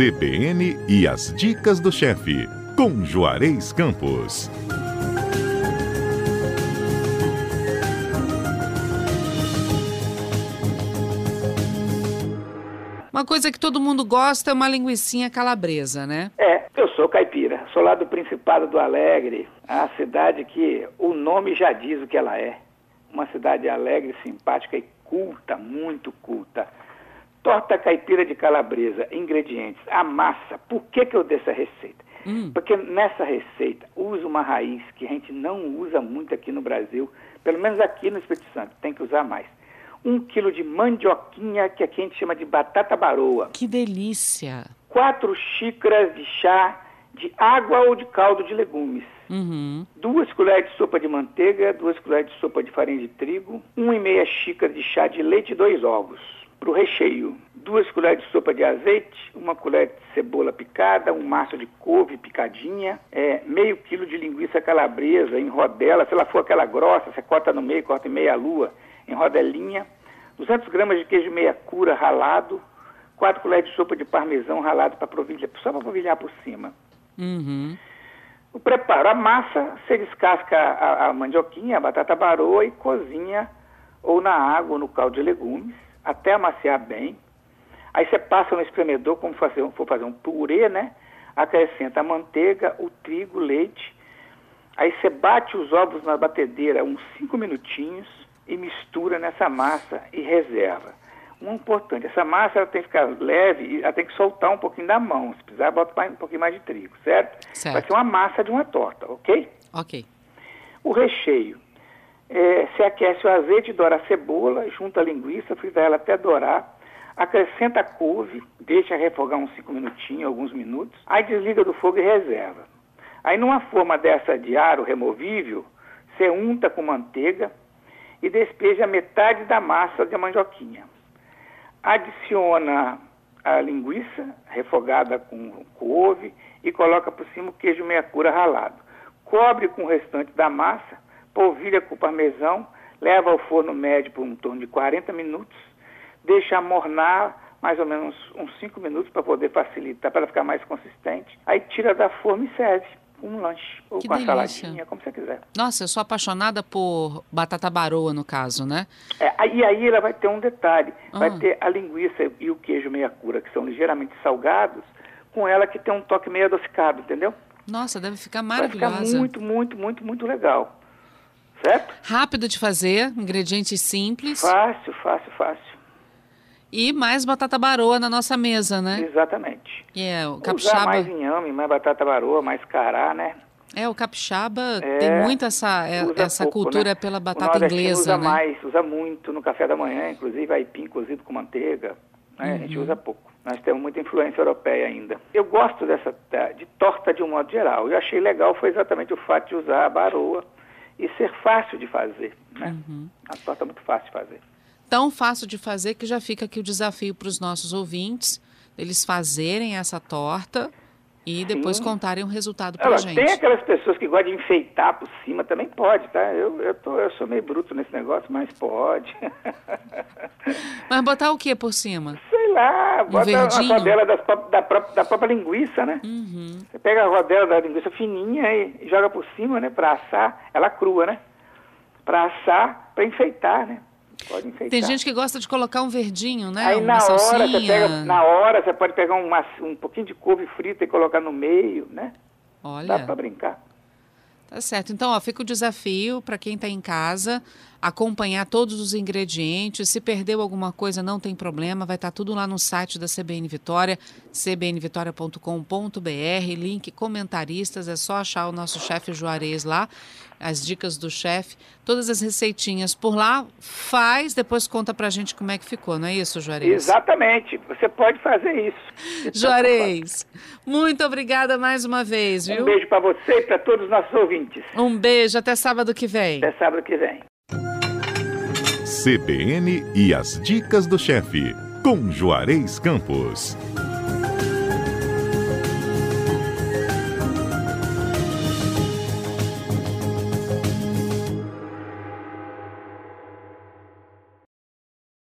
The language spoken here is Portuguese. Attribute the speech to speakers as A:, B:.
A: CBN e as dicas do chefe, com Juarez Campos.
B: Uma coisa que todo mundo gosta é uma linguiçinha calabresa, né?
C: É, eu sou caipira, sou lá do Principado do Alegre, a cidade que o nome já diz o que ela é. Uma cidade alegre, simpática e culta, muito culta. Torta caipira de calabresa, ingredientes, a massa. Por que, que eu dei essa receita? Hum. Porque nessa receita usa uma raiz que a gente não usa muito aqui no Brasil, pelo menos aqui no Espírito Santo, tem que usar mais. Um quilo de mandioquinha, que aqui a gente chama de batata baroa.
B: Que delícia!
C: Quatro xícaras de chá de água ou de caldo de legumes. Uhum. Duas colheres de sopa de manteiga, duas colheres de sopa de farinha de trigo, uma e meia xícara de chá de leite e dois ovos para o recheio. Duas colheres de sopa de azeite, uma colher de cebola picada, um maço de couve picadinha, é, meio quilo de linguiça calabresa em rodela, se ela for aquela grossa, você corta no meio, corta em meia lua, em rodelinha, 200 gramas de queijo meia cura ralado, quatro colheres de sopa de parmesão ralado para provilhar, só para provilhar por cima. Uhum. O preparo, a massa, você descasca a, a mandioquinha, a batata baroa e cozinha ou na água ou no caldo de legumes até amaciar bem. Aí você passa no espremedor, como fazer, for fazer um purê, né? Acrescenta a manteiga, o trigo, o leite. Aí você bate os ovos na batedeira uns 5 minutinhos e mistura nessa massa e reserva. Um importante, essa massa ela tem que ficar leve e ela tem que soltar um pouquinho da mão. Se precisar, bota mais, um pouquinho mais de trigo, certo? certo? Vai ser uma massa de uma torta, ok?
B: Ok.
C: O recheio. É, se aquece o azeite, doura a cebola, junta a linguiça, frita ela até dourar, acrescenta a couve, deixa refogar uns 5 minutinhos, alguns minutos, aí desliga do fogo e reserva. Aí numa forma dessa de aro removível, você unta com manteiga e despeja metade da massa de mandioquinha. Adiciona a linguiça refogada com couve e coloca por cima o queijo meia cura ralado. Cobre com o restante da massa polvilha com parmesão, leva ao forno médio por um torno de 40 minutos, deixa amornar mais ou menos uns 5 minutos para poder facilitar, para ficar mais consistente. Aí tira da forma e serve um lanche, ou
B: que
C: com
B: delícia.
C: a saladinha, como você quiser.
B: Nossa, eu sou apaixonada por batata baroa, no caso, né?
C: É, e aí ela vai ter um detalhe, ah. vai ter a linguiça e o queijo meia cura, que são ligeiramente salgados, com ela que tem um toque meio adocicado, entendeu?
B: Nossa, deve ficar maravilhosa.
C: Vai ficar muito, muito, muito, muito legal certo?
B: Rápido de fazer, ingredientes simples.
C: Fácil, fácil, fácil.
B: E mais batata baroa na nossa mesa, né?
C: Exatamente.
B: E é, o capixaba...
C: Usar mais inhame, mais batata baroa, mais cará, né?
B: É, o capixaba é, tem muito essa, é, essa pouco, cultura né? pela batata inglesa,
C: usa
B: né?
C: mais, usa muito no café da manhã, inclusive aipim cozido com manteiga, né? Uhum. A gente uhum. usa pouco. Nós temos muita influência europeia ainda. Eu gosto dessa de torta de um modo geral. Eu achei legal foi exatamente o fato de usar a baroa e ser fácil de fazer. Né? Uhum. A torta é muito fácil de fazer.
B: Tão fácil de fazer que já fica aqui o desafio para os nossos ouvintes, eles fazerem essa torta e depois Sim. contarem o resultado para a gente.
C: Tem aquelas pessoas que gostam de enfeitar por cima, também pode, tá? Eu, eu, tô, eu sou meio bruto nesse negócio, mas pode.
B: Mas botar o que por cima?
C: Lá, um bota a rodela das, da, própria, da própria linguiça, né? Uhum. Você pega a rodela da linguiça fininha e joga por cima, né? Para assar, ela crua, né? Para assar, para enfeitar, né? Pode enfeitar.
B: Tem gente que gosta de colocar um verdinho, né?
C: Aí
B: uma
C: na
B: salsinha.
C: hora, você pega, na hora você pode pegar uma, um pouquinho de couve frita e colocar no meio, né?
B: Olha.
C: Dá para brincar.
B: Tá certo. Então, ó, fica o desafio para quem está em casa acompanhar todos os ingredientes. Se perdeu alguma coisa, não tem problema, vai estar tá tudo lá no site da CBN Vitória, cbnvitoria.com.br, link comentaristas, é só achar o nosso chefe Juarez lá, as dicas do chefe, todas as receitinhas por lá, faz, depois conta pra gente como é que ficou, não é isso, Juarez?
C: Exatamente, você pode fazer isso.
B: Juarez, muito obrigada mais uma vez, viu?
C: Um beijo para você e para todos os nossos ouvintes.
B: Um beijo, até sábado que vem.
C: Até sábado que vem.
A: CBN e as dicas do chefe, com Juarez Campos.